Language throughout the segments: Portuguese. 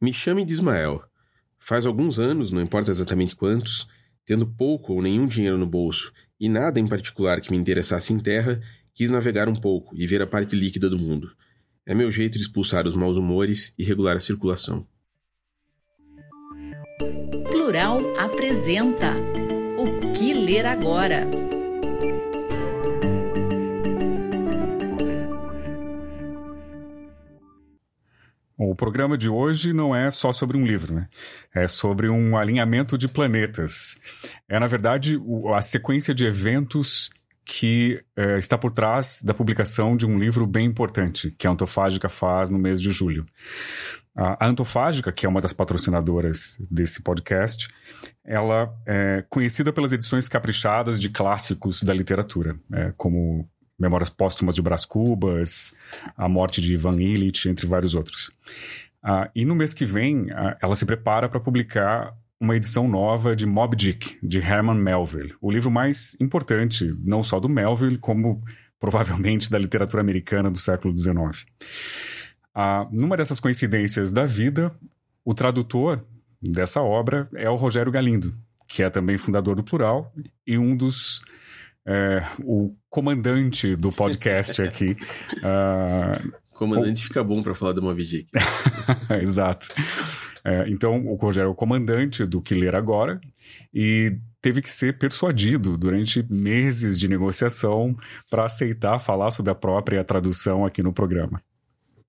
Me chame de Ismael. Faz alguns anos, não importa exatamente quantos, tendo pouco ou nenhum dinheiro no bolso e nada em particular que me interessasse em terra, quis navegar um pouco e ver a parte líquida do mundo. É meu jeito de expulsar os maus humores e regular a circulação. Plural apresenta O que ler agora? Programa de hoje não é só sobre um livro, né? É sobre um alinhamento de planetas. É, na verdade, a sequência de eventos que é, está por trás da publicação de um livro bem importante que a Antofágica faz no mês de julho. A Antofágica, que é uma das patrocinadoras desse podcast, ela é conhecida pelas edições caprichadas de clássicos da literatura, é, como Memórias Póstumas de Brás Cubas, A Morte de Ivan Illich, entre vários outros. Ah, e no mês que vem, ah, ela se prepara para publicar uma edição nova de Moby Dick, de Herman Melville, o livro mais importante, não só do Melville, como provavelmente da literatura americana do século XIX. Ah, numa dessas coincidências da vida, o tradutor dessa obra é o Rogério Galindo, que é também fundador do Plural e um dos é, o comandante do podcast aqui. Uh, comandante o... fica bom para falar do Moby Dick. Exato. É, então, o Rogério é o comandante do Que Ler Agora e teve que ser persuadido durante meses de negociação para aceitar falar sobre a própria tradução aqui no programa.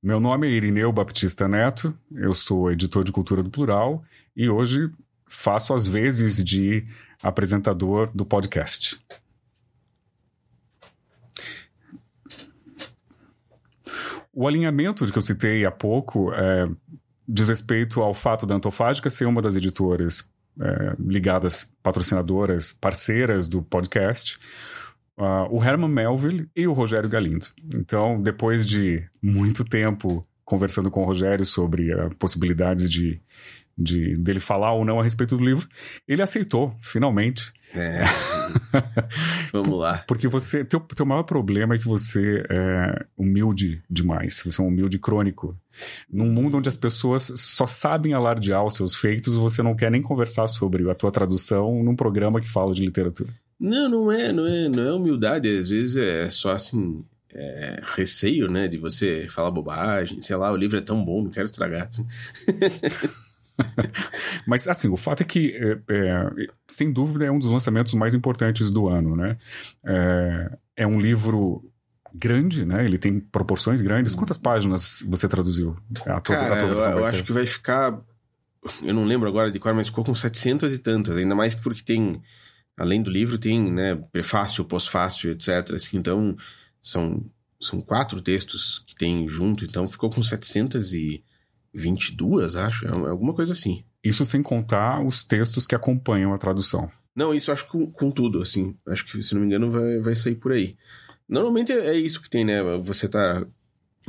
Meu nome é Irineu Baptista Neto, eu sou editor de cultura do Plural e hoje faço as vezes de apresentador do podcast. O alinhamento de que eu citei há pouco é, diz respeito ao fato da Antofágica ser uma das editoras é, ligadas, patrocinadoras, parceiras do podcast. Uh, o Herman Melville e o Rogério Galindo. Então, depois de muito tempo conversando com o Rogério sobre uh, possibilidades de, de dele falar ou não a respeito do livro, ele aceitou, finalmente. É. Vamos lá. Porque você. Teu, teu maior problema é que você é humilde demais. Você é um humilde crônico. Num mundo onde as pessoas só sabem alardear os seus feitos, você não quer nem conversar sobre a tua tradução num programa que fala de literatura. Não, não é, não é, não é humildade. Às vezes é só assim. É, receio, né, de você falar bobagem, sei lá, o livro é tão bom, não quero estragar. Mas, assim, o fato é que, é, é, sem dúvida, é um dos lançamentos mais importantes do ano, né? É, é, um livro grande, né? Ele tem proporções grandes. Quantas páginas você traduziu? A Cara, a eu, eu acho que vai ficar... Eu não lembro agora de qual, mas ficou com 700 e tantas. Ainda mais porque tem... Além do livro, tem né, prefácio, pós-fácio, etc. Assim, então, são, são quatro textos que tem junto. Então, ficou com 700 e 22, acho. É, é alguma coisa assim. Isso sem contar os textos que acompanham a tradução. Não, isso acho com, com tudo, assim. Acho que, se não me engano, vai, vai sair por aí. Normalmente é, é isso que tem, né? Você tá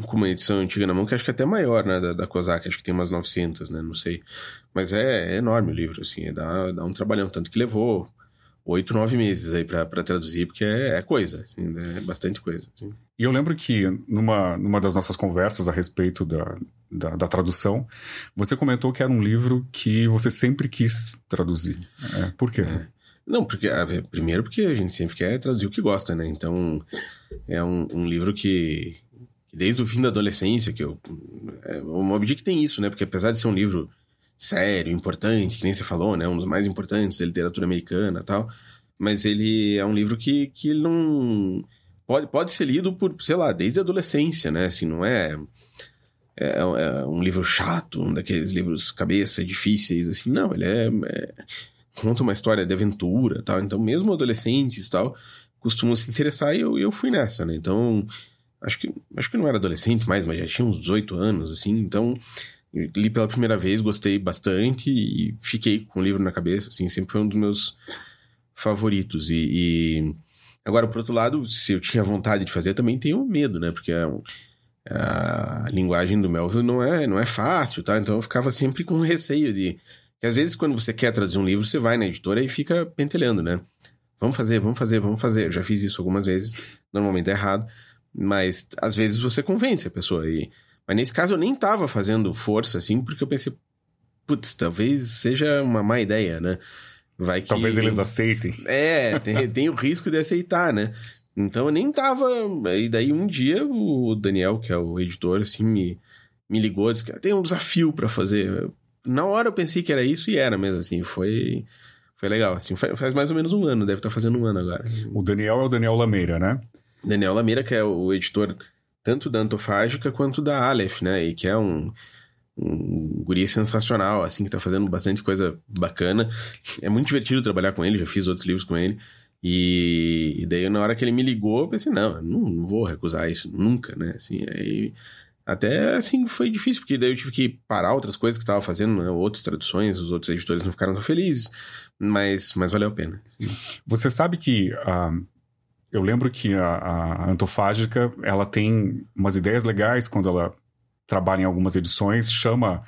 com uma edição antiga na mão, que acho que é até maior, né? Da, da Kozak, acho que tem umas 900, né? Não sei. Mas é, é enorme o livro, assim. É, dá, dá um trabalhão. Tanto que levou oito, nove meses aí para traduzir, porque é, é, coisa, assim, é bastante coisa. Assim. E eu lembro que numa, numa das nossas conversas a respeito da, da, da, tradução, você comentou que era um livro que você sempre quis traduzir. É, por quê? É. Não, porque primeiro porque a gente sempre quer traduzir o que gosta, né? Então é um, um livro que, que, desde o fim da adolescência que eu é, o Moby Dick tem isso, né? Porque apesar de ser um livro sério, importante, que nem você falou, né? Um dos mais importantes da literatura americana tal. Mas ele é um livro que, que não. Pode, pode ser lido por, sei lá, desde a adolescência, né? Assim, não é. É, é um livro chato, um daqueles livros cabeça difíceis, assim. Não, ele é, é conta uma história de aventura tal. Então, mesmo adolescentes tal, costumam se interessar e eu, eu fui nessa, né? Então, acho que, acho que não era adolescente mais, mas já tinha uns 18 anos, assim. Então, li pela primeira vez, gostei bastante e fiquei com o livro na cabeça, assim, sempre foi um dos meus favoritos. E, e... agora, por outro lado, se eu tinha vontade de fazer, também tenho medo, né? Porque a, a linguagem do Melville não é, não é fácil, tá? Então eu ficava sempre com receio de. Que às vezes, quando você quer traduzir um livro, você vai na editora e fica pentelhando, né? Vamos fazer, vamos fazer, vamos fazer. Eu já fiz isso algumas vezes, normalmente é errado, mas às vezes você convence a pessoa. E mas nesse caso eu nem tava fazendo força, assim, porque eu pensei, putz, talvez seja uma má ideia, né? Vai que... Talvez eles aceitem. É, tem, tem o risco de aceitar, né? Então eu nem tava. E daí um dia o Daniel, que é o editor, assim, me, me ligou, disse que tem um desafio para fazer. Na hora eu pensei que era isso e era mesmo, assim, foi. Foi legal, assim, faz mais ou menos um ano, deve estar tá fazendo um ano agora. O Daniel é o Daniel Lameira, né? Daniel Lameira, que é o editor tanto da Antofágica quanto da Aleph, né? E que é um, um guri sensacional, assim, que tá fazendo bastante coisa bacana. É muito divertido trabalhar com ele, já fiz outros livros com ele. E, e daí, na hora que ele me ligou, eu pensei, não, não, não vou recusar isso, nunca, né? Assim, aí... Até assim foi difícil, porque daí eu tive que parar outras coisas que eu tava fazendo, né? outras traduções, os outros editores não ficaram tão felizes, mas, mas valeu a pena. Você sabe que uh, eu lembro que a, a Antofágica, ela tem umas ideias legais quando ela trabalha em algumas edições, chama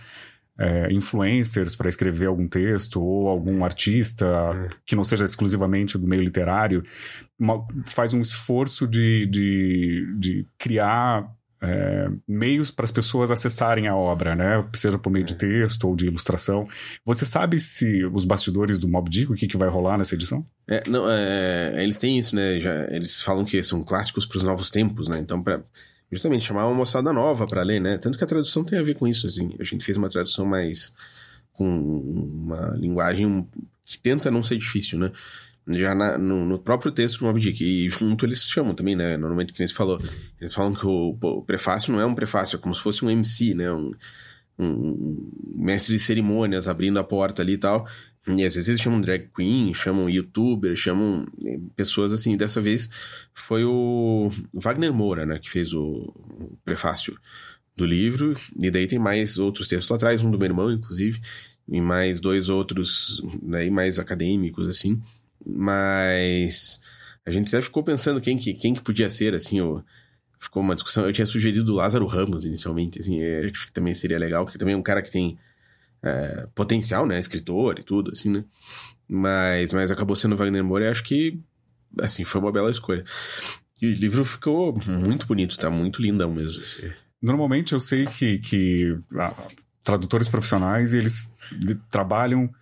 é, influencers para escrever algum texto ou algum artista é. que não seja exclusivamente do meio literário, uma, faz um esforço de, de, de criar é, meios para as pessoas acessarem a obra, né? Seja por meio de é. texto ou de ilustração. Você sabe se os bastidores do Mob Dick, o que, que vai rolar nessa edição? É, não, é, eles têm isso, né? Já, eles falam que são clássicos para os novos tempos, né? Então, para justamente chamar uma moçada nova para ler, né? Tanto que a tradução tem a ver com isso, assim. A gente fez uma tradução mais com uma linguagem que tenta não ser difícil, né? já na, no, no, próprio texto do Moby Dick. E junto eles chamam também, né? Normalmente, que nem você falou. Eles falam que o, o, prefácio não é um prefácio, é como se fosse um MC, né? Um, um, mestre de cerimônias abrindo a porta ali e tal. E às vezes eles chamam drag queen, chamam youtuber, chamam eh, pessoas assim. Dessa vez foi o Wagner Moura, né? Que fez o, prefácio do livro. E daí tem mais outros textos lá atrás, um do meu irmão, inclusive. E mais dois outros, né, mais acadêmicos, assim. Mas a gente até ficou pensando quem que, quem que podia ser, assim, o, ficou uma discussão. Eu tinha sugerido o Lázaro Ramos inicialmente, assim, é, acho que também seria legal, porque também é um cara que tem é, potencial, né, escritor e tudo, assim, né? Mas, mas acabou sendo Wagner Moura e acho que, assim, foi uma bela escolha. E o livro ficou muito bonito, tá muito lindão mesmo. Assim. Normalmente eu sei que, que ah, tradutores profissionais, eles trabalham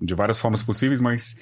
de várias formas possíveis, mas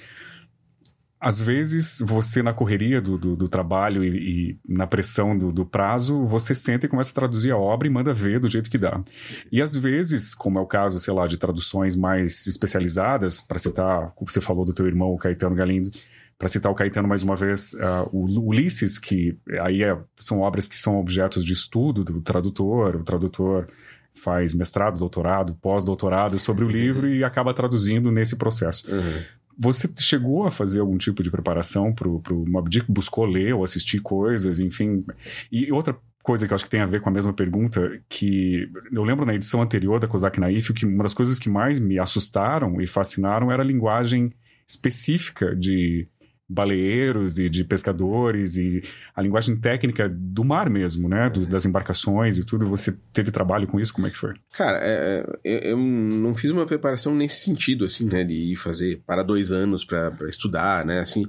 às vezes você na correria do, do, do trabalho e, e, na pressão do, do, prazo, você senta e começa a traduzir a obra e manda ver do jeito que dá. E às vezes, como é o caso, sei lá, de traduções mais especializadas, para citar, como você falou do teu irmão, o Caetano Galindo, para citar o Caetano mais uma vez, uh, o Ulisses, que aí é, são obras que são objetos de estudo do tradutor, o tradutor faz mestrado, doutorado, pós-doutorado sobre o livro e acaba traduzindo nesse processo. Uhum. Você chegou a fazer algum tipo de preparação pro, pro Mob Dick? Buscou ler ou assistir coisas, enfim? E outra coisa que eu acho que tem a ver com a mesma pergunta, que eu lembro na edição anterior da Kozak Naif que uma das coisas que mais me assustaram e fascinaram era a linguagem específica de baleeiros e de pescadores e a linguagem técnica do mar mesmo, né? Do, das embarcações e tudo. Você teve trabalho com isso? Como é que foi? Cara, é, é eu não fiz uma preparação nesse sentido, assim, né? De ir fazer para dois anos para estudar, né? Assim,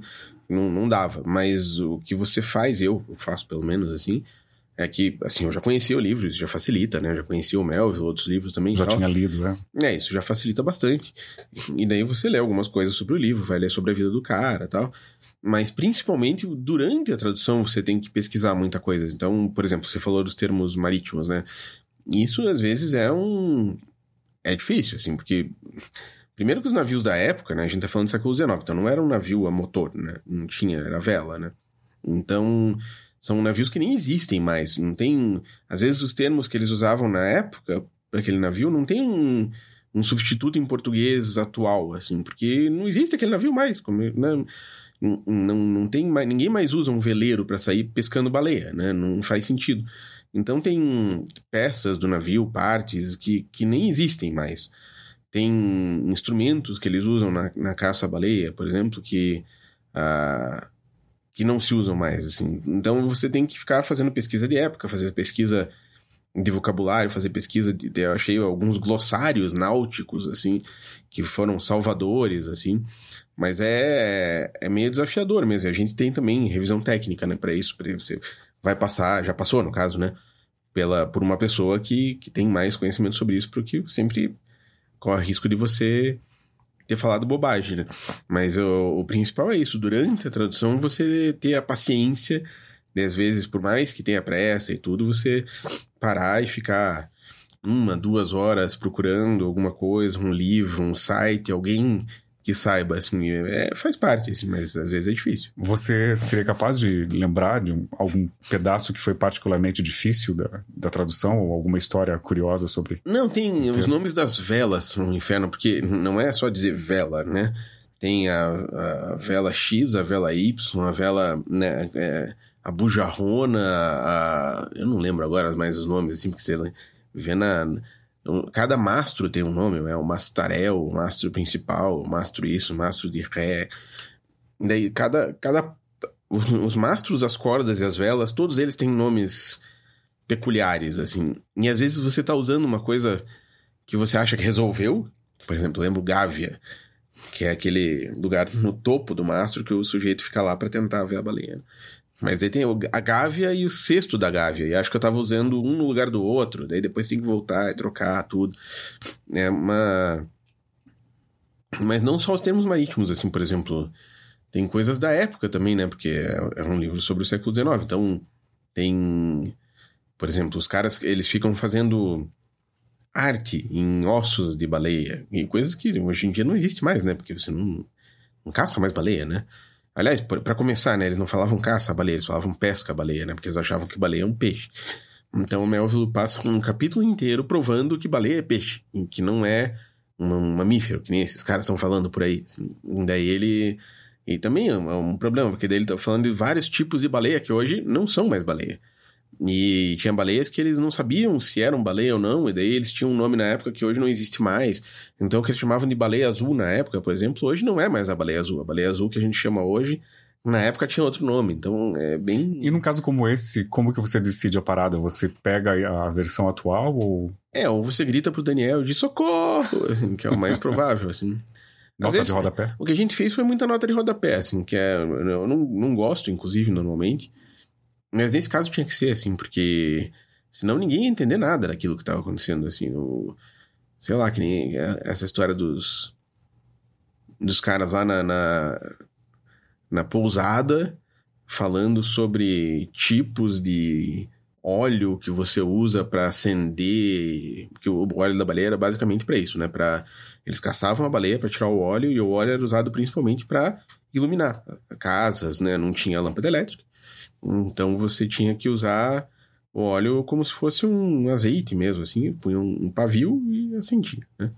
não, não dava. Mas o que você faz, eu faço pelo menos, assim, é que, assim, eu já conhecia o livro, isso já facilita, né? Eu já conhecia o Melville, outros livros também. Já tinha lido, né? É, isso já facilita bastante. E daí você lê algumas coisas sobre o livro, vai ler sobre a vida do cara tal. Mas principalmente durante a tradução você tem que pesquisar muita coisa. Então, por exemplo, você falou dos termos marítimos, né? Isso às vezes é um é difícil, assim, porque. Primeiro que os navios da época, né? A gente tá falando do século XIX, então não era um navio a motor, né? Não tinha, era vela, né? Então, são navios que nem existem mais. Não tem. Às vezes os termos que eles usavam na época para aquele navio não tem um, um substituto em português atual, assim, porque não existe aquele navio mais. Como, né? não, não, não tem mais, ninguém mais usa um veleiro para sair pescando baleia, né? Não faz sentido. Então tem peças do navio, partes que, que nem existem mais. Tem instrumentos que eles usam na, na caça à baleia, por exemplo, que, uh, que não se usam mais. Assim. Então você tem que ficar fazendo pesquisa de época, fazer pesquisa de vocabulário, fazer pesquisa de, eu achei alguns glossários náuticos assim que foram salvadores assim mas é, é meio desafiador mesmo. A gente tem também revisão técnica, né, para isso, para você vai passar, já passou no caso, né, pela por uma pessoa que, que tem mais conhecimento sobre isso, porque sempre corre risco de você ter falado bobagem, né? Mas o, o principal é isso, durante a tradução você ter a paciência de, às vezes, por mais que tenha pressa e tudo, você parar e ficar uma, duas horas procurando alguma coisa, um livro, um site, alguém que saiba, assim, é, faz parte, assim, mas às vezes é difícil. Você seria capaz de lembrar de um, algum pedaço que foi particularmente difícil da, da tradução ou alguma história curiosa sobre? Não, tem os nomes das velas no inferno, porque não é só dizer vela, né? Tem a, a vela X, a vela Y, a vela, né, é, a bujarrona, a... eu não lembro agora mais os nomes, assim, porque você vê na Cada mastro tem um nome, é o mastarel, o mastro principal, o mastro isso, o mastro de ré. Daí cada, cada os mastros, as cordas e as velas, todos eles têm nomes peculiares, assim. E às vezes você tá usando uma coisa que você acha que resolveu. Por exemplo, lembro Gávea, que é aquele lugar no topo do mastro que o sujeito fica lá para tentar ver a baleia. Mas aí tem a Gávea e o cesto da Gávea. E acho que eu tava usando um no lugar do outro. Daí depois tem que voltar e trocar tudo. É uma. Mas não só os termos marítimos, assim, por exemplo. Tem coisas da época também, né? Porque é, é um livro sobre o século XIX. Então, tem. Por exemplo, os caras, eles ficam fazendo arte em ossos de baleia. E coisas que hoje em dia não existe mais, né? Porque você não, não caça mais baleia, né? Aliás, para começar, né, eles não falavam caça a baleia, eles falavam pesca a baleia, né? Porque eles achavam que baleia é um peixe. Então o Melville passa um capítulo inteiro provando que baleia é peixe, que não é um mamífero, que nem esses caras estão falando por aí. Daí ele. E também é um é problema, porque daí ele tá falando de vários tipos de baleia que hoje não são mais baleia. E tinha baleias que eles não sabiam se eram baleia ou não, e daí eles tinham um nome na época que hoje não existe mais. Então, o que eles chamavam de baleia azul na época, por exemplo, hoje não é mais a baleia azul. A baleia azul que a gente chama hoje, na época tinha outro nome. Então, é bem. E num caso como esse, como que você decide a parada? Você pega a versão atual ou. É, ou você grita pro Daniel de socorro, assim, que é o mais provável, assim. Nota vezes, de rodapé? O que a gente fez foi muita nota de rodapé, assim, que é. Eu não, não gosto, inclusive, normalmente. Mas nesse caso tinha que ser assim, porque senão ninguém ia entender nada daquilo que estava acontecendo, assim. O, sei lá, que nem essa história dos. dos caras lá na, na, na pousada falando sobre tipos de óleo que você usa para acender, porque o óleo da baleia era basicamente para isso, né? Para eles caçavam a baleia para tirar o óleo e o óleo era usado principalmente para iluminar casas, né? Não tinha lâmpada elétrica. Então você tinha que usar o óleo como se fosse um azeite mesmo, assim, punha um, pavio e acendia, né?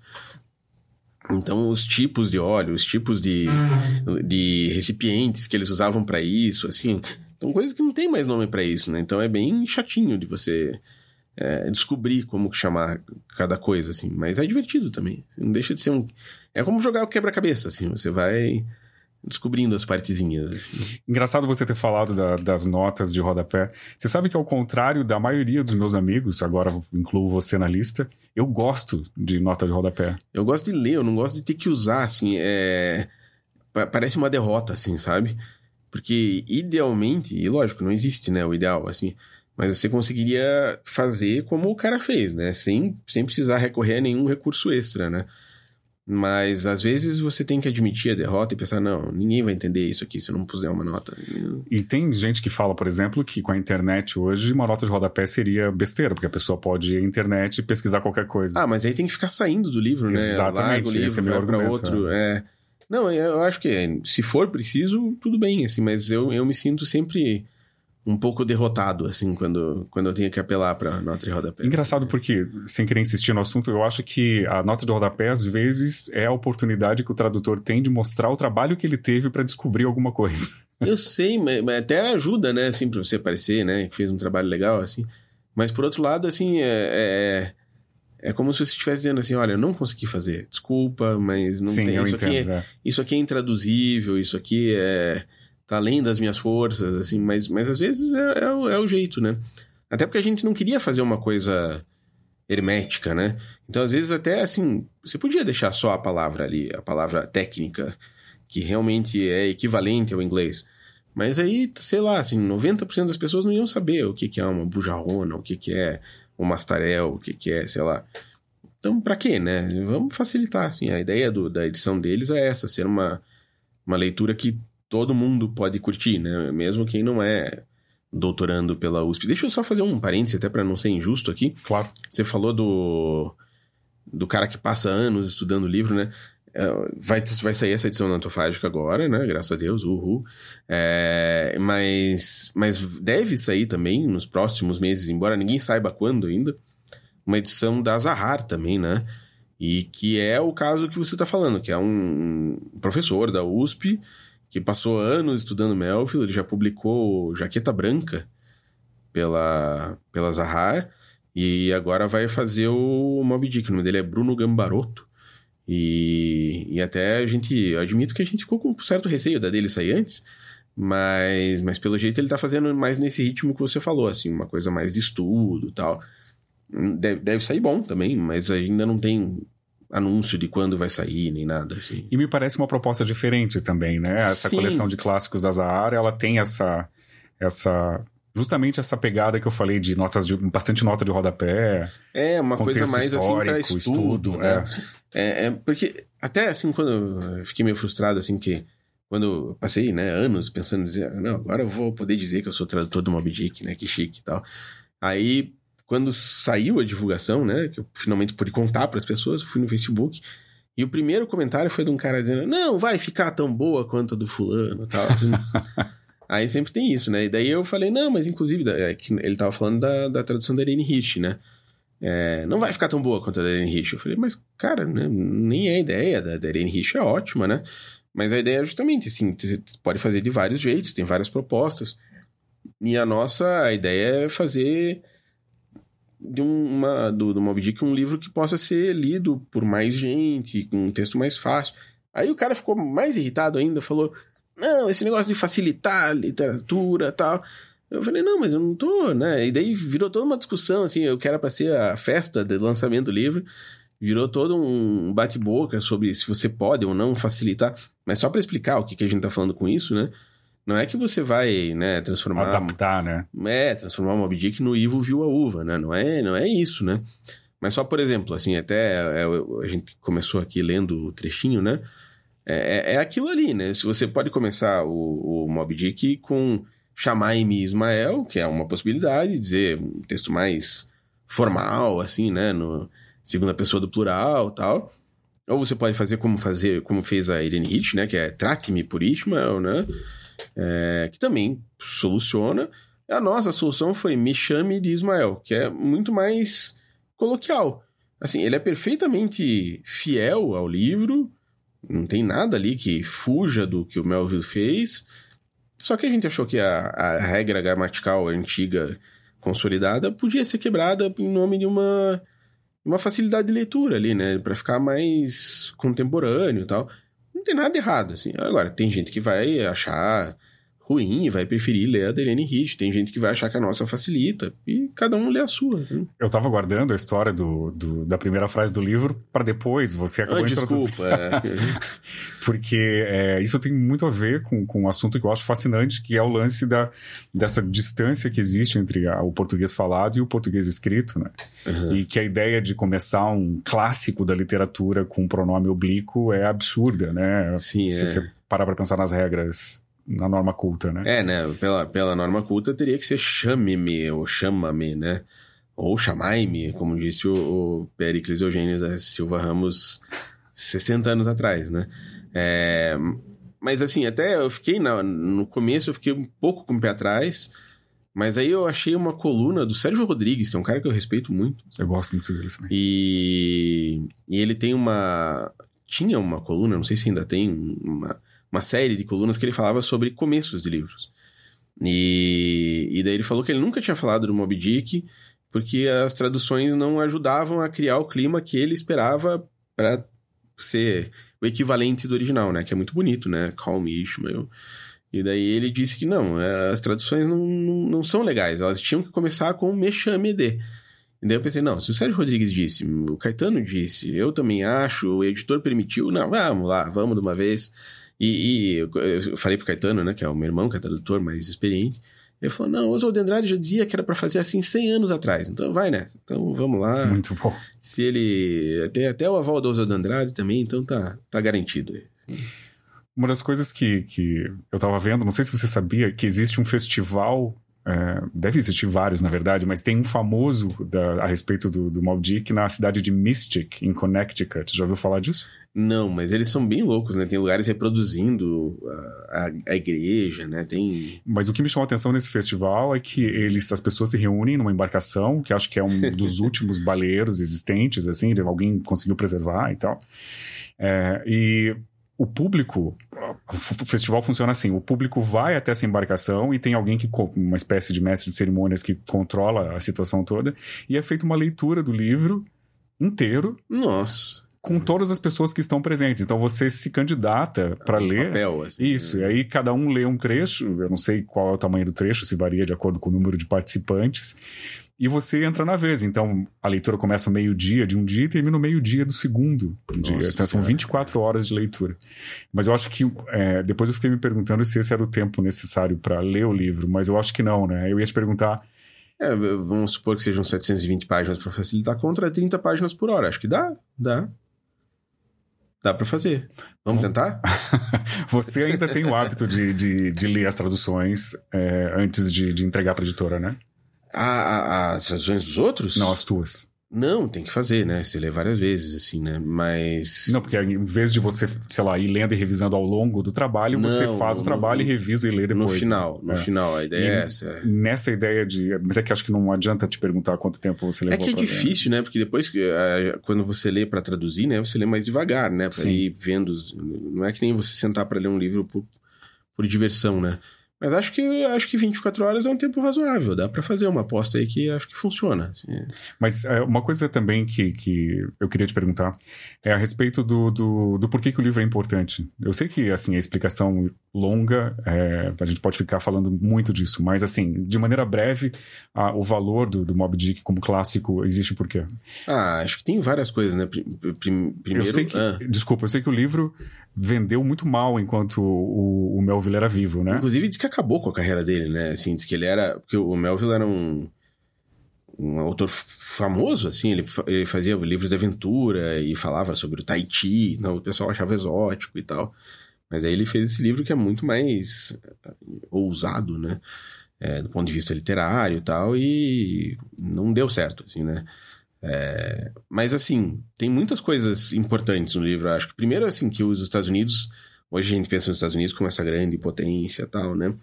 Então, os tipos de óleo, os tipos de, de recipientes que eles usavam para isso, assim, são coisas que não tem mais nome para isso, né? Então, é bem chatinho de você é, descobrir como chamar cada coisa, assim. Mas é divertido também. Não deixa de ser um... É como jogar o quebra-cabeça, assim. Você vai descobrindo as partezinhas. Assim. Engraçado você ter falado da, das notas de rodapé. Você sabe que, ao contrário da maioria dos meus amigos, agora incluo você na lista, eu gosto de nota de rodapé. Eu gosto de ler, eu não gosto de ter que usar, assim, é... Parece uma derrota, assim, sabe? Porque, idealmente, e lógico, não existe, né, o ideal, assim... Mas você conseguiria fazer como o cara fez, né? Sem, sem precisar recorrer a nenhum recurso extra, né? Mas às vezes você tem que admitir a derrota e pensar, não, ninguém vai entender isso aqui se eu não puser uma nota. E tem gente que fala, por exemplo, que com a internet hoje uma nota de rodapé seria besteira, porque a pessoa pode ir à internet e pesquisar qualquer coisa. Ah, mas aí tem que ficar saindo do livro, né? Exatamente, Larga o livro, esse é argumento, outro. É. Não, eu acho que se for preciso, tudo bem, assim, mas eu, eu me sinto sempre um pouco derrotado, assim, quando, quando eu tenho que apelar pra nota de rodapé. Engraçado porque, sem querer insistir no assunto, eu acho que a nota de rodapé, às vezes, é a oportunidade que o tradutor tem de mostrar o trabalho que ele teve para descobrir alguma coisa. Eu sei, mas, mas até ajuda, né, assim, pra você parecer, né, que fez um trabalho legal, assim. Mas, por outro lado, assim, é... é... É como se você estivesse dizendo assim, olha, eu não consegui fazer, desculpa, mas não Sim, tem. Isso aqui, entendo, é, é. isso aqui é intraduzível, isso aqui é tá além das minhas forças, assim, mas, mas às vezes é, é, o, é o jeito, né? Até porque a gente não queria fazer uma coisa hermética, né? Então, às vezes, até assim, você podia deixar só a palavra ali, a palavra técnica, que realmente é equivalente ao inglês. Mas aí, sei lá, assim, 90% das pessoas não iam saber o que, que é uma bujarrona, o que, que é um mastarel, o que, que é, sei lá. Então, pra quê, né? Vamos facilitar, assim. A ideia do, da edição deles é essa, ser uma, uma leitura que todo mundo pode curtir, né? Mesmo quem não é doutorando pela USP. Deixa eu só fazer um parêntese, até para não ser injusto aqui. Claro. Você falou do, do cara que passa anos estudando livro, né? É, Vai, vai sair essa edição antofágica agora, né? Graças a Deus, uhul. É, mas, mas deve sair também nos próximos meses, embora ninguém saiba quando ainda, uma edição da Zahar também, né? E que é o caso que você está falando, que é um professor da USP que passou anos estudando Melville, ele já publicou Jaqueta Branca pela, pela Zahar, e agora vai fazer o Moby Dick. O nome dele é Bruno Gambaroto. E, e até a gente, admito que a gente ficou com um certo receio da dele sair antes, mas, mas pelo jeito ele tá fazendo mais nesse ritmo que você falou, assim, uma coisa mais de estudo tal. Deve, deve sair bom também, mas ainda não tem anúncio de quando vai sair, nem nada, assim. E me parece uma proposta diferente também, né? Essa Sim. coleção de clássicos da Zahara, ela tem essa, essa justamente essa pegada que eu falei de notas de bastante nota de rodapé. É, uma coisa mais assim histórico, estudo, estudo, né? É. é, porque até assim, quando eu fiquei meio frustrado, assim, que quando eu passei, né, anos pensando em dizer, não, agora eu vou poder dizer que eu sou tradutor do Moby Dick, né, que chique e tal. Aí, quando saiu a divulgação, né, que eu finalmente pude contar para as pessoas, fui no Facebook, e o primeiro comentário foi de um cara dizendo, não, vai ficar tão boa quanto a do fulano tal. Aí sempre tem isso, né? E daí eu falei, não, mas inclusive, é que ele tava falando da, da tradução da Irene Rich, né? É, não vai ficar tão boa quanto a da Irene Rich. Eu falei, mas, cara, né, nem é a ideia. Da, da Irene Rich é ótima, né? Mas a ideia é justamente assim: você pode fazer de vários jeitos, tem várias propostas. E a nossa ideia é fazer de um- uma, do, do Moby Dick um livro que possa ser lido por mais gente, com um texto mais fácil. Aí o cara ficou mais irritado ainda, falou: Não, esse negócio de facilitar a literatura tal. Eu falei, não, mas eu não tô, né? E daí virou toda uma discussão, assim, eu que era pra ser a festa do lançamento do livro, virou todo um bate-boca sobre se você pode ou não facilitar. Mas só pra explicar o que, que a gente tá falando com isso, né? Não é que você vai, né, transformar Adaptar, né? é, transformar o Moby Dick no Ivo viu a uva, né? Não é, não é isso, né? Mas só, por exemplo, assim, até é, a gente começou aqui lendo o trechinho, né? É, é- é aquilo ali, né? Se você pode começar o, o Moby Dick com Shamaim Ismael, que é uma possibilidade, dizer um texto mais formal, assim, né? No segunda pessoa do plural tal. Ou você pode fazer como fazer, como fez a Irene Hitch, né? Que é Trate-me por Ismael, né? É, que também soluciona. A nossa solução foi Me Chame de Ismael, que é muito mais coloquial. Assim, ele é perfeitamente fiel ao livro, não tem nada ali que fuja do que o Melville fez. Só que a gente achou que a, a regra gramatical antiga, consolidada, podia ser quebrada em nome de uma, uma facilidade de leitura ali, né? Pra ficar mais contemporâneo e tal. Tem nada errado, assim. Agora, tem gente que vai achar ruim e vai preferir ler a Irene Hitch. Tem gente que vai achar que a nossa facilita. E cada um lê a sua. Né? Eu tava guardando a história do, do da primeira frase do livro para depois. Você acabou ah, desculpa. É. Porque é, isso tem muito a ver com, com um assunto que eu acho fascinante, que é o lance da, dessa distância que existe entre a, o português falado e o português escrito, né? Uhum. E que a ideia de começar um clássico da literatura com um pronome oblíquo é absurda, né? Sim, Se é. você parar pra pensar nas regras na norma culta, né? É, né? Pela, pela norma culta teria que ser chame-me ou chama-me, né? Ou chamai-me, como disse o, o Pericles Eugênio da Silva Ramos 60 anos atrás, né? É, mas assim, até eu fiquei na, no começo, eu fiquei um pouco com o pé atrás, mas aí eu achei uma coluna do Sérgio Rodrigues, que é um cara que eu respeito muito. Eu gosto muito dele também. E, e ele tem uma. Tinha uma coluna, não sei se ainda tem, uma, uma série de colunas que ele falava sobre começos de livros. E, e daí ele falou que ele nunca tinha falado do Moby Dick porque as traduções não ajudavam a criar o clima que ele esperava para ser o equivalente do original, né? Que é muito bonito, né? Call Me Ishmael. E daí ele disse que não, é, as traduções não, não, não são legais, elas tinham que começar com Me Chame De. E daí eu pensei, não, se o Sérgio Rodrigues disse, o Caetano disse, eu também acho, o editor permitiu, não, vamos lá, vamos de uma vez. E, e eu falei pro Caetano, né, que é o meu irmão, que é tradutor mais experiente, ele falou, não, o Oswald Andrade já dizia que era para fazer assim 100 anos atrás, então vai nessa, então vamos lá. Muito bom. Se ele, até, até o aval do Oswald Andrade também, então tá, tá garantido. Uma das coisas que, que eu tava vendo, não sei se você sabia, que existe um festival é, deve existir vários, na verdade, mas tem um famoso da, a respeito do, do Moby Dick na cidade de Mystic, em Connecticut. Já ouviu falar disso? Não, mas eles são bem loucos, né? Tem lugares reproduzindo a, a, a, igreja, né? Tem... Mas o que me chamou a atenção nesse festival é que eles, as pessoas se reúnem numa embarcação, que acho que é um dos últimos baleeiros existentes, assim, alguém conseguiu preservar e tal. É, e o público, o festival funciona assim: o público vai até essa embarcação e tem alguém que, uma espécie de mestre de cerimônias que controla a situação toda, e é feita uma leitura do livro inteiro. Nossa. Com todas as pessoas que estão presentes. Então você se candidata para um ler. Papel, assim, Isso, né? e aí cada um lê um trecho, eu não sei qual é o tamanho do trecho, se varia de acordo com o número de participantes e você entra na vez. Então, a leitura começa ao meio-dia de um dia e termina no meio-dia do segundo dia. Nossa então, são Senhora. 24 horas de leitura. Mas eu acho que. é, depois eu fiquei me perguntando se esse era o tempo necessário para ler o livro, mas eu acho que não, né? Eu ia te perguntar. É, vamos supor que sejam 720 páginas para facilitar contra 30 páginas por hora. Acho que dá, dá. Dá para fazer. Vamos tentar? você ainda tem o hábito de, de, de ler as traduções é, antes de, de entregar para editora, né? A, a, as traduções dos outros? Não, as tuas. Não, tem que fazer, né? Você lê várias vezes, assim, né? Mas. Não, porque em vez de você, sei lá, ir lendo e revisando ao longo do trabalho, você Não, faz o no- trabalho e revisa e lê depois. no né? final, no É. final, a ideia E é essa. é. Nessa ideia de. Mas é que acho que não adianta te perguntar quanto tempo você É levou que é ler. difícil, né? Porque depois, que eh, quando você lê pra traduzir, né? Você lê mais devagar, né? Pra Sim. ir vendo. Não é que nem você sentar pra ler um livro por, por diversão, né? Mas acho que acho que 24 horas é um tempo razoável. Dá pra fazer uma aposta aí que acho que funciona. assim. Mas é, uma coisa também que, que eu queria te perguntar é a respeito do, do, do porquê que o livro é importante. Eu sei que, assim, a explicação longa, é, a gente pode ficar falando muito disso, mas, assim, de maneira breve, a- o valor do, do Moby Dick como clássico existe por quê? Ah, acho que tem várias coisas, né? Prim- prim- Primeiro. eu sei que, ah, desculpa, eu sei que o livro vendeu muito mal enquanto o, o Melville era vivo, né? Inclusive, diz que acabou com a carreira dele, né? Assim, diz que ele era. Porque o Melville era um. Um autor famoso, assim, ele, ele fazia livros de aventura e falava sobre o Tahiti, não, o pessoal achava exótico e tal. Mas aí ele fez esse livro que é muito mais eh, ousado, né? É, do ponto de vista literário e tal, e não deu certo, assim, né? É, mas, assim, tem muitas coisas importantes no livro, acho. Primeiro, assim, que os Estados Unidos Hoje a gente pensa nos Estados Unidos como essa grande potência e tal, né?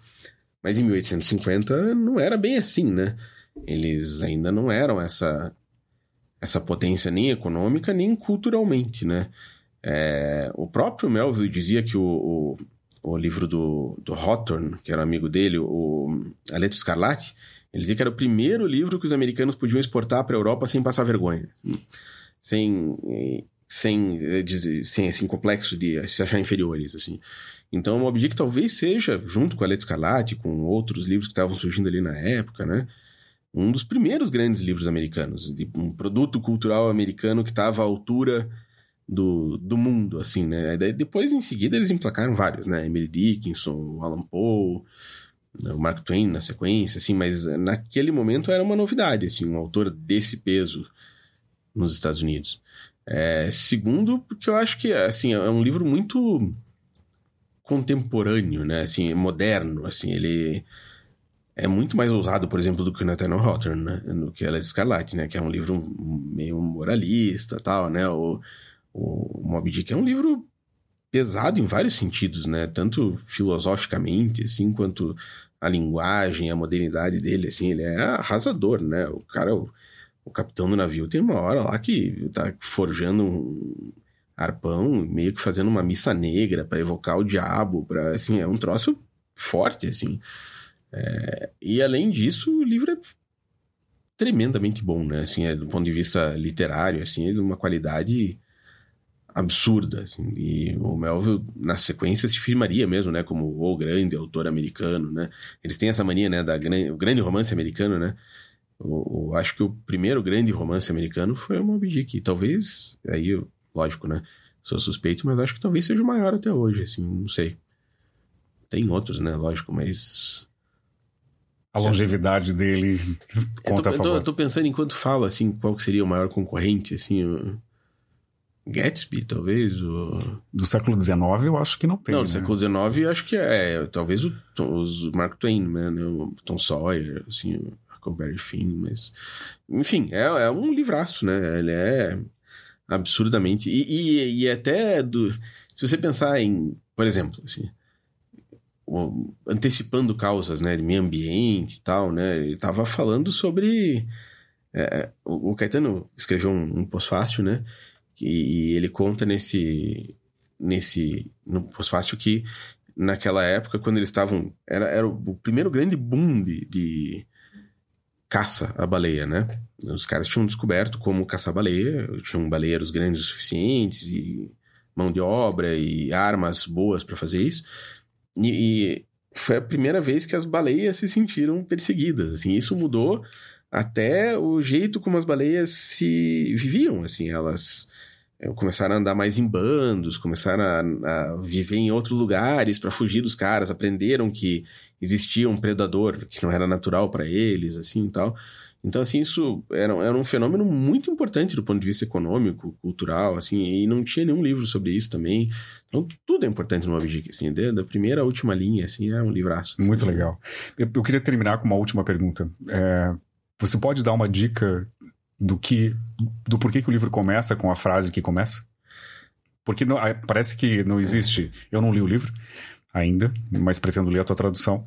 Mas em 1850 não era bem assim, né? Eles ainda não eram essa, essa potência nem econômica nem culturalmente, né? É, o próprio Melville dizia que o, o, o livro do, do Hawthorne, que era amigo dele, o A Letra Escarlate, ele dizia que era o primeiro livro que os americanos podiam exportar para a Europa sem passar vergonha. Sem, sem, sem assim, complexo de se achar inferiores, assim. Então, o Moby talvez seja, junto com a Letra Escarlate, com outros livros que estavam surgindo ali na época, né? Um dos primeiros grandes livros americanos, um produto cultural americano que estava à altura do, do mundo, assim, né? Daí, depois, em seguida, eles emplacaram vários, né? Emily Dickinson, Alan Poe, né? o Mark Twain na sequência, assim, mas naquele momento era uma novidade, assim, um autor desse peso nos Estados Unidos. É, segundo, porque eu acho que, assim, é um livro muito contemporâneo, né? Assim, moderno, assim, ele é muito mais ousado, por exemplo, do que o Nathaniel Hawthorne, né? No que ela é Escarlate, né? Que é um livro meio moralista tal, né? O, o Moby Dick é um livro pesado em vários sentidos, né? Tanto filosoficamente, assim, quanto a linguagem, a modernidade dele, assim, ele é arrasador, né? O cara, o, o capitão do navio tem uma hora lá que tá forjando um arpão, meio que fazendo uma missa negra para evocar o diabo, para assim, é um troço forte, assim. É, e além disso, o livro é tremendamente bom, né? Assim, é, do ponto de vista literário, assim, é de uma qualidade absurda, assim, e o Melville, na sequência, se firmaria mesmo, né, como o grande autor americano, né, eles têm essa mania, né, da o grande romance americano, né, o, o, acho que o primeiro grande romance americano foi o Moby Dick, e talvez, aí, lógico, né, sou suspeito, mas acho que talvez seja o maior até hoje, assim, não sei. Tem outros, né, lógico, mas... A longevidade dele conta eu tô. Eu tô, tô pensando enquanto falo, assim, qual seria o maior concorrente, assim... Eu... Gatsby, talvez? O... Do século XIX, eu acho que não tem. Não, do né? século XIX, acho que é. Talvez o, os Mark Twain, né? O Tom Sawyer, assim, o Huckleberry Finn, mas. Enfim, é, é um livraço, né? Ele é absurdamente. E, e, e até do. Se você pensar em, por exemplo, assim, antecipando causas, né, de meio ambiente e tal, né? Ele estava falando sobre. É, o, o Caetano escreveu um, um pós-fácil, né? E ele conta nesse. nesse no pós-fácil que naquela época, quando eles estavam. Era, era o primeiro grande boom de, de caça à baleia, né? Os caras tinham descoberto como caçar baleia, tinham baleeiros grandes o suficientes e mão de obra e armas boas para fazer isso. E, e, foi a primeira vez que as baleias se sentiram perseguidas, assim, isso mudou até o jeito como as baleias se viviam, assim, elas começaram a andar mais em bandos, começaram a, a viver em outros lugares para fugir dos caras, aprenderam que existia um predador que não era natural para eles, assim e tal. Então, assim, isso era, era um fenômeno muito importante do ponto de vista econômico, cultural, assim, e não tinha nenhum livro sobre isso também. Então, tudo é importante no Moby assim, da primeira à última linha, assim, é um livraço. Muito legal. Eu, eu queria terminar com uma última pergunta. É, você pode dar uma dica do que do porquê que o livro começa com a frase que começa? Porque não, parece que não existe. Eu não li o livro ainda, mas pretendo ler a tua tradução.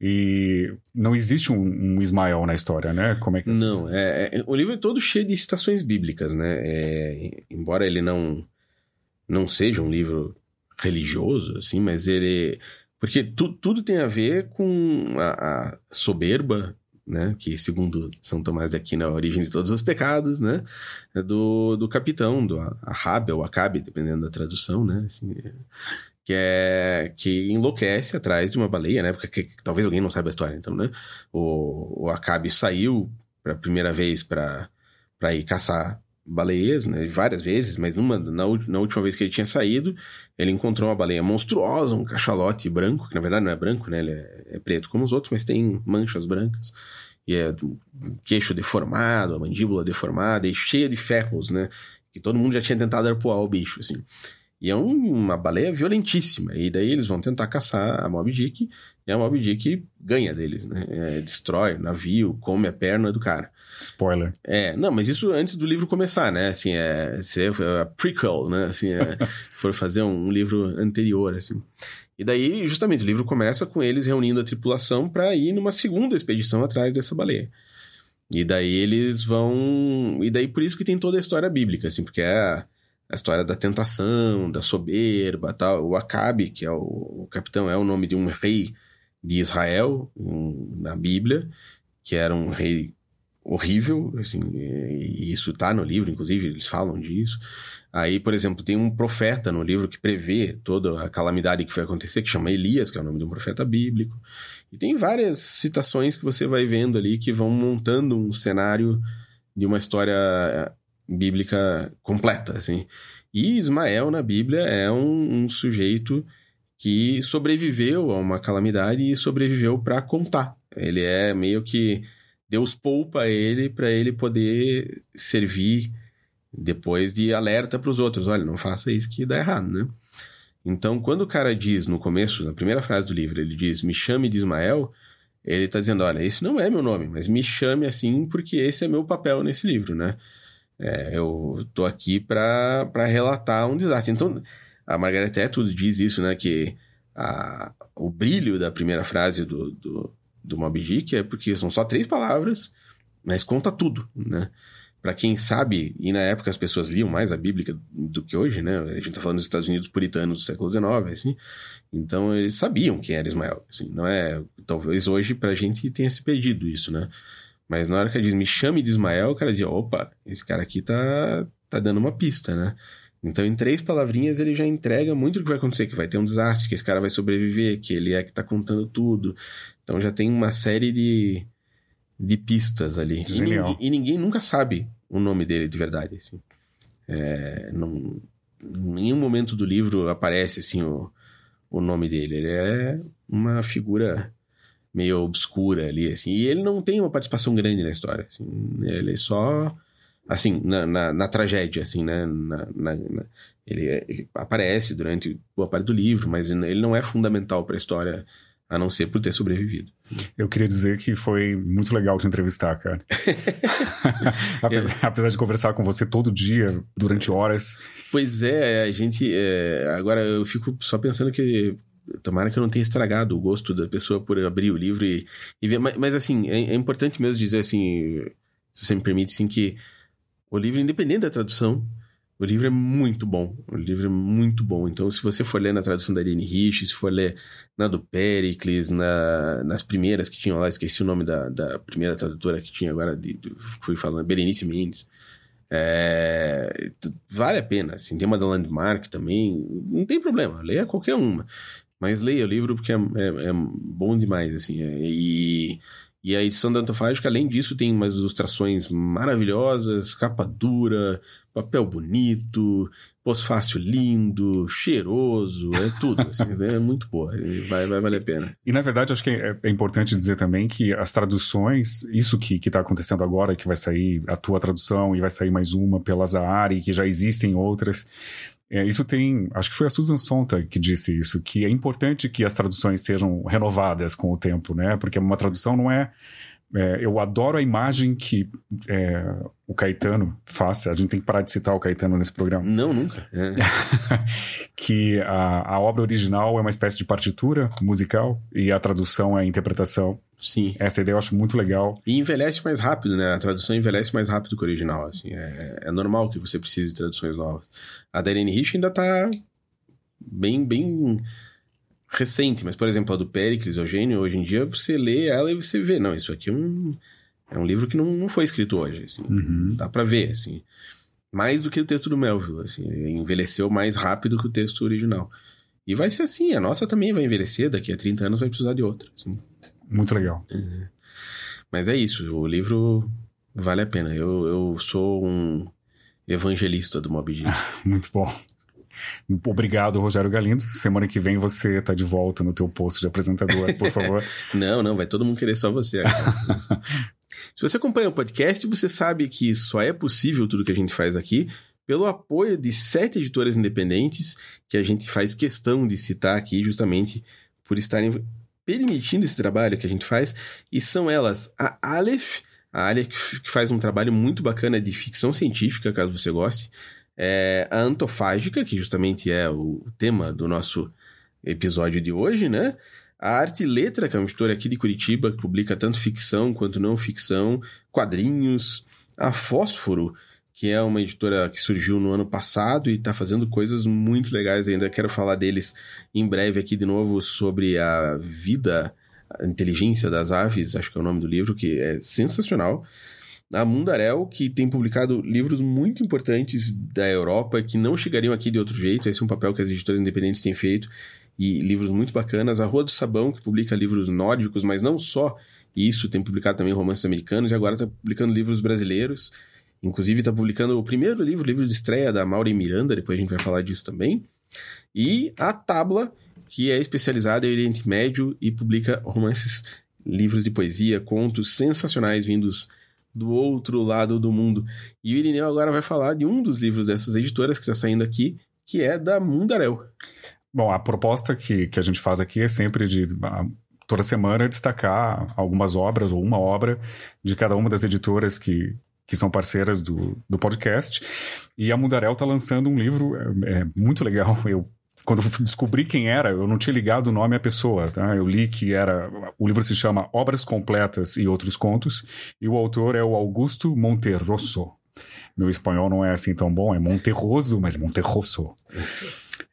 E não existe um, um Ismael na história, né? Como é que é Não, é, é, o livro é todo cheio de citações bíblicas, né? É, embora ele não não seja um livro religioso, assim, mas ele porque tu, tudo tem a ver com a, a soberba né, que segundo São Tomás de Aquino é a origem de todos os pecados, né, é do, do capitão, do Ahabe ou Acabe, dependendo da tradução, né, assim, que é que enlouquece atrás de uma baleia, né, porque que, que, talvez alguém não saiba a história, então, né, o, o Acabe saiu para primeira vez para para ir caçar baleias, né, várias vezes, mas numa, na, na, última vez que ele tinha saído, ele encontrou uma baleia monstruosa, um cachalote branco, que na verdade não é branco, né, ele é, é preto como os outros, mas tem manchas brancas, e é do queixo deformado, a mandíbula deformada e cheia de ferros, né, que todo mundo já tinha tentado arpoar o bicho, assim. E é um, uma baleia violentíssima. E daí eles vão tentar caçar a Moby Dick. E a Moby Dick ganha deles, né? É, destrói o navio, come a perna do cara. Spoiler. É, não, mas isso antes do livro começar, né? Assim, é, é a prequel, né? Assim, é, for fazer um, um, livro anterior, assim. E daí, justamente, o livro começa com eles reunindo a tripulação para ir numa segunda expedição atrás dessa baleia. E daí eles vão... E daí por isso que tem toda a história bíblica, assim, porque é a história da tentação, da soberba, tal. O Acabe, que é o, o capitão, é o nome de um rei de Israel um, na Bíblia, que era um rei horrível, assim, e isso tá no livro, inclusive, eles falam disso. Aí, por exemplo, tem um profeta no livro que prevê toda a calamidade que vai acontecer, que chama Elias, que é o nome de um profeta bíblico. E tem várias citações que você vai vendo ali que vão montando um cenário de uma história bíblica completa, assim. E Ismael na Bíblia é um, um sujeito que sobreviveu a uma calamidade e sobreviveu para contar. Ele é meio que Deus poupa ele para ele poder servir depois de alerta para os outros. Olha, não faça isso que dá errado, né? Então, quando o cara diz no começo, na primeira frase do livro, ele diz: Me chame de Ismael, ele está dizendo: Olha, esse não é meu nome, mas me chame assim porque esse é meu papel nesse livro, né? É, eu tô aqui para relatar um desastre. Então, a Margaret Atwood diz isso, né? Que a, o brilho da primeira frase do, do, do Moby Dick é porque são só três palavras, mas conta tudo, né? Para quem sabe, e na época as pessoas liam mais a Bíblia do que hoje, né? A gente tá falando dos Estados Unidos puritanos do século XIX, assim. Então eles sabiam quem era Ismael, assim. Não é... Talvez hoje pra gente tenha se perdido isso, né? Mas na hora que ela diz, me chame de Ismael, o cara dizia, opa, esse cara aqui tá, tá dando uma pista, né? Então, em três palavrinhas, ele já entrega muito do que vai acontecer, que vai ter um desastre, que esse cara vai sobreviver, que ele é que tá contando tudo. Então já tem uma série de, de pistas ali. E ninguém, e ninguém, nunca sabe o nome dele de verdade. Assim. É, não, em nenhum momento do livro aparece assim o, o nome dele. Ele é uma figura meio obscura ali, assim. E ele não tem uma participação grande na história. Assim. Ele é só, assim, na, na, na tragédia, assim, né? Na, na, ele, é, ele, aparece durante boa parte do livro, mas ele não é fundamental para a história, a não ser por ter sobrevivido. Eu queria dizer que foi muito legal te entrevistar, cara. apesar, é. apesar, de conversar com você todo dia, durante horas. Pois é, a gente. É, agora eu fico só pensando que Tomara que eu não tenha estragado o gosto da pessoa por abrir o livro e, e ver. Mas, mas assim, é, é, importante mesmo dizer assim, se você me permite, sim, que o livro, independente da tradução, o livro é muito bom. O livro é muito bom. Então, se você for ler na tradução da Irene Rich, se for ler na do Pericles, na, nas primeiras que tinham lá, esqueci o nome da, da primeira tradutora que tinha agora, de, de, fui falando, Berenice Mendes. É, vale a pena, assim, tem uma da Landmark também, não tem problema, leia qualquer uma. Mas leia o livro porque é, é, é bom demais, assim. É, e, e a edição da Antofágica, além disso, tem umas ilustrações maravilhosas, capa dura, papel bonito, pós-fácil lindo, cheiroso, é tudo. Assim, é muito boa, vai, vai valer a pena. E na verdade, acho que é, é importante dizer também que as traduções, isso que está acontecendo agora, que vai sair a tua tradução e vai sair mais uma pela Zahari, que já existem outras é, isso tem. Acho que foi a Susan Sontag que disse isso, que é importante que as traduções sejam renovadas com o tempo, né? Porque uma tradução não é. é eu adoro a imagem que é, o Caetano faz. A gente tem que parar de citar o Caetano nesse programa. Não, nunca. É. que a, a obra original é uma espécie de partitura musical e a tradução é a interpretação. Sim. Essa ideia eu acho muito legal. E envelhece mais rápido, né? A tradução envelhece mais rápido que o original, assim. É, é normal que você precise de traduções novas. A da Irene Rich ainda tá bem, bem recente, mas, por exemplo, a do Péricles Eugênio, hoje em dia você lê ela e você vê, não, isso aqui é um, é um livro que não, não foi escrito hoje, assim. Uhum. Dá pra ver, assim. Mais do que o texto do Melville, assim. Envelheceu mais rápido que o texto original. E vai ser assim, a nossa também vai envelhecer, daqui a 30 anos vai precisar de outra, assim. Muito legal. É. Mas é isso, o livro vale a pena. Eu, eu sou um evangelista do Mob Dick. Muito bom. Obrigado, Rogério Galindo. Semana que vem você está de volta no teu posto de apresentador, por favor. não, não, vai todo mundo querer só você. Se você acompanha o podcast, você sabe que só é possível tudo que a gente faz aqui pelo apoio de sete editoras independentes que a gente faz questão de citar aqui justamente por estarem permitindo esse trabalho que a gente faz, e são elas a Aleph, a Aleph que faz um trabalho muito bacana de ficção científica, caso você goste, é a Antofágica, que justamente é o tema do nosso episódio de hoje, né? A Arte e Letra, que é uma editora aqui de Curitiba, que publica tanto ficção quanto não ficção, quadrinhos. A Fósforo, que é uma editora que surgiu no ano passado e está fazendo coisas muito legais ainda. Quero falar deles em breve aqui de novo sobre a vida, a inteligência das aves, acho que é o nome do livro, que é sensacional. a Mundarel, que tem publicado livros muito importantes da Europa que não chegariam aqui de outro jeito. Esse é um papel que as editoras independentes têm feito e livros muito bacanas. A Rua do Sabão, que publica livros nórdicos, mas não só isso, tem publicado também romances americanos e agora está publicando livros brasileiros. Inclusive está publicando o primeiro livro, o livro de estreia da Maureen Miranda, depois a gente vai falar disso também. E a Tabla, que é especializada em Oriente Médio e publica romances, livros de poesia, contos sensacionais vindos do outro lado do mundo. E o Irineu agora vai falar de um dos livros dessas editoras que está saindo aqui, que é da Mundarel. Bom, a proposta que, que a gente faz aqui é sempre de toda semana destacar algumas obras ou uma obra de cada uma das editoras que, que são parceiras do, do podcast. E a Mundarel está lançando um livro é, é, muito legal. Eu quando descobri quem era, eu não tinha ligado o nome à pessoa, tá? Eu li que era. O livro se chama Obras Completas e Outros Contos, e o autor é o Augusto Monterroso. Meu espanhol não é assim tão bom, é Monterroso, mas Monterroso.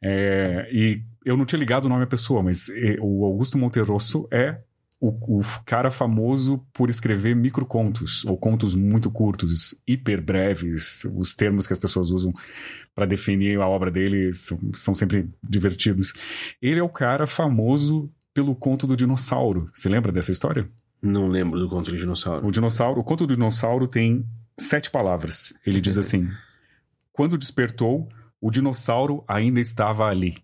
É, e eu não tinha ligado o nome à pessoa, mas é, o Augusto Monterroso é o, o, cara famoso por escrever microcontos, ou contos muito curtos, hiper breves. Os termos que as pessoas usam para definir a obra dele são, são, sempre divertidos. Ele é o cara famoso pelo conto do dinossauro. Você lembra dessa história? Não lembro do conto do dinossauro. O dinossauro, o conto do dinossauro tem sete palavras. Ele diz assim: Quando despertou, o dinossauro ainda estava ali.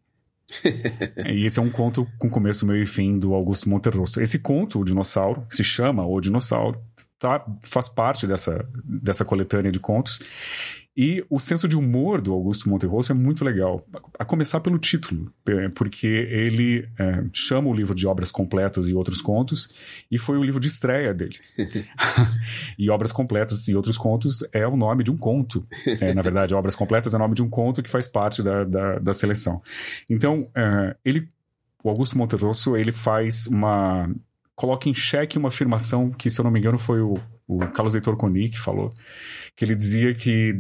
e esse é um conto com começo, meio e fim do Augusto Monterroso. Esse conto, O Dinossauro, se chama O Dinossauro, tá, faz parte dessa, dessa coletânea de contos. E o senso de humor do Augusto Monterroso é muito legal. A começar pelo título, porque ele é, chama o livro de Obras Completas e Outros Contos, e foi o livro de estreia dele. e Obras Completas e Outros Contos é o nome de um conto. É, na verdade, Obras Completas é o nome de um conto que faz parte da, da, da seleção. Então, é, ele, o Augusto Monterroso, ele faz uma. coloca em xeque uma afirmação que, se eu não me engano, foi o, o Carlos Heitor Coni que falou que ele dizia que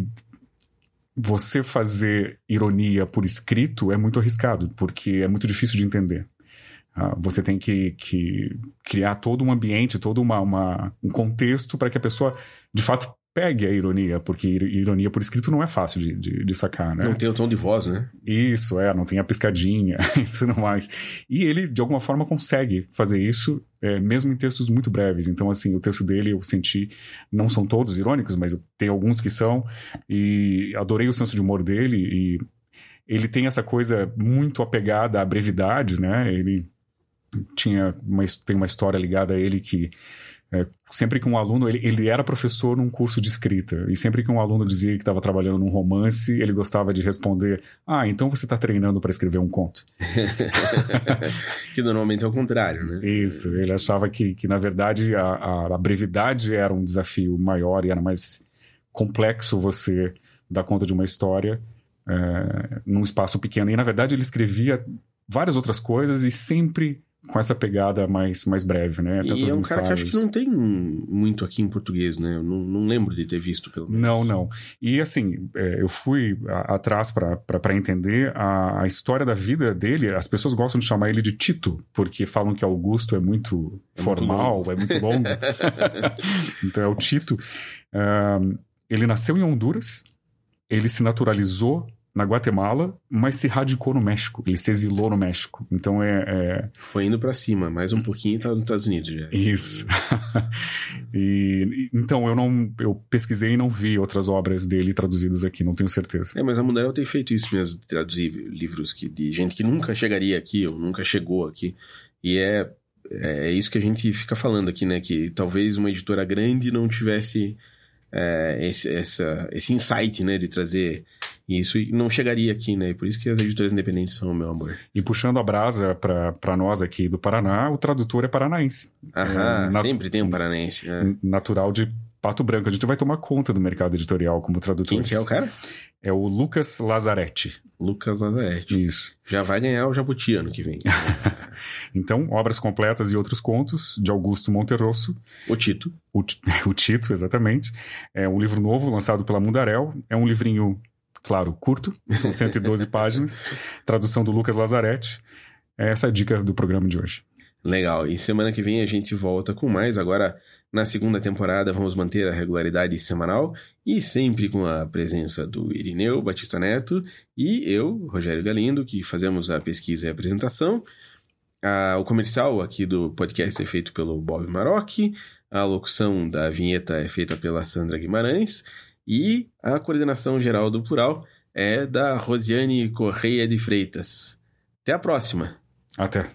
você fazer ironia por escrito é muito arriscado, porque é muito difícil de entender. Uh, você tem que, que, criar todo um ambiente, todo uma, uma um contexto para que a pessoa, de fato, pegue a ironia, porque ironia por escrito não é fácil de, de, de, sacar, né? Não tem o tom de voz, né? Isso, é, não tem a piscadinha e tudo mais. E ele, de alguma forma, consegue fazer isso, é, mesmo em textos muito breves. Então, assim, o texto dele eu senti, não são todos irônicos, mas tem alguns que são, e adorei o senso de humor dele, e ele tem essa coisa muito apegada à brevidade, né? Ele tinha uma, tem uma história ligada a ele que é, sempre que um aluno, ele, ele era professor num curso de escrita, e sempre que um aluno dizia que estava trabalhando num romance, ele gostava de responder: Ah, então você está treinando para escrever um conto. que normalmente é o contrário, né? Isso, ele achava que, que na verdade, a, a, brevidade era um desafio maior e era mais complexo você dar conta de uma história é, num espaço pequeno. E na verdade ele escrevia várias outras coisas e sempre com essa pegada mais, mais breve, né? Tanto e é um ensaios. cara que acho que não tem muito aqui em português, né? Eu não, não lembro de ter visto, pelo menos. Não, não. E assim, é, eu fui atrás para entender a, a, história da vida dele. As pessoas gostam de chamar ele de Tito, porque falam que Augusto é muito é formal, muito é muito longo. então é o Tito. Uh, ele nasceu em Honduras, ele se naturalizou na Guatemala, mas se radicou no México. Ele se exilou no México. Então é. é... Foi indo para cima, mais um pouquinho e tá nos Estados Unidos já. Isso. e, então eu não. Eu pesquisei e não vi outras obras dele traduzidas aqui, não tenho certeza. É, mas a Mundial tem feito isso mesmo, traduzir livros que, de gente que nunca chegaria aqui ou nunca chegou aqui. E é, é isso que a gente fica falando aqui, né? Que talvez uma editora grande não tivesse. É, esse, essa, esse insight, né, de trazer e isso não chegaria aqui, né? E por isso que as editoras independentes são o meu amor. E puxando a brasa para nós aqui do Paraná, o tradutor é paranaense. Aham, é, sempre tem um paranaense. Né? Natural de Pato Branco. A gente vai tomar conta do mercado editorial como tradutor. Quem que é o cara? É o Lucas Lazarete. Lucas Lazarete. Isso. Já vai ganhar o Jabuti ano que vem. então, obras completas e outros contos, de Augusto Monterroso. O Tito. O, o Tito, exatamente. É um livro novo, lançado pela Mundarel. É um livrinho claro, curto, são 112 páginas, tradução do Lucas Lazarete. É essa a dica do programa de hoje. Legal. E semana que vem a gente volta com mais. Agora, na segunda temporada, vamos manter a regularidade semanal e sempre com a presença do Irineu Batista Neto e eu, Rogério Galindo, que fazemos a pesquisa e a apresentação. Ah, o comercial aqui do podcast é feito pelo Bob Maroc, a locução da vinheta é feita pela Sandra Guimarães e a coordenação geral do plural é da Rosiane Correia de Freitas. Até a próxima. Até.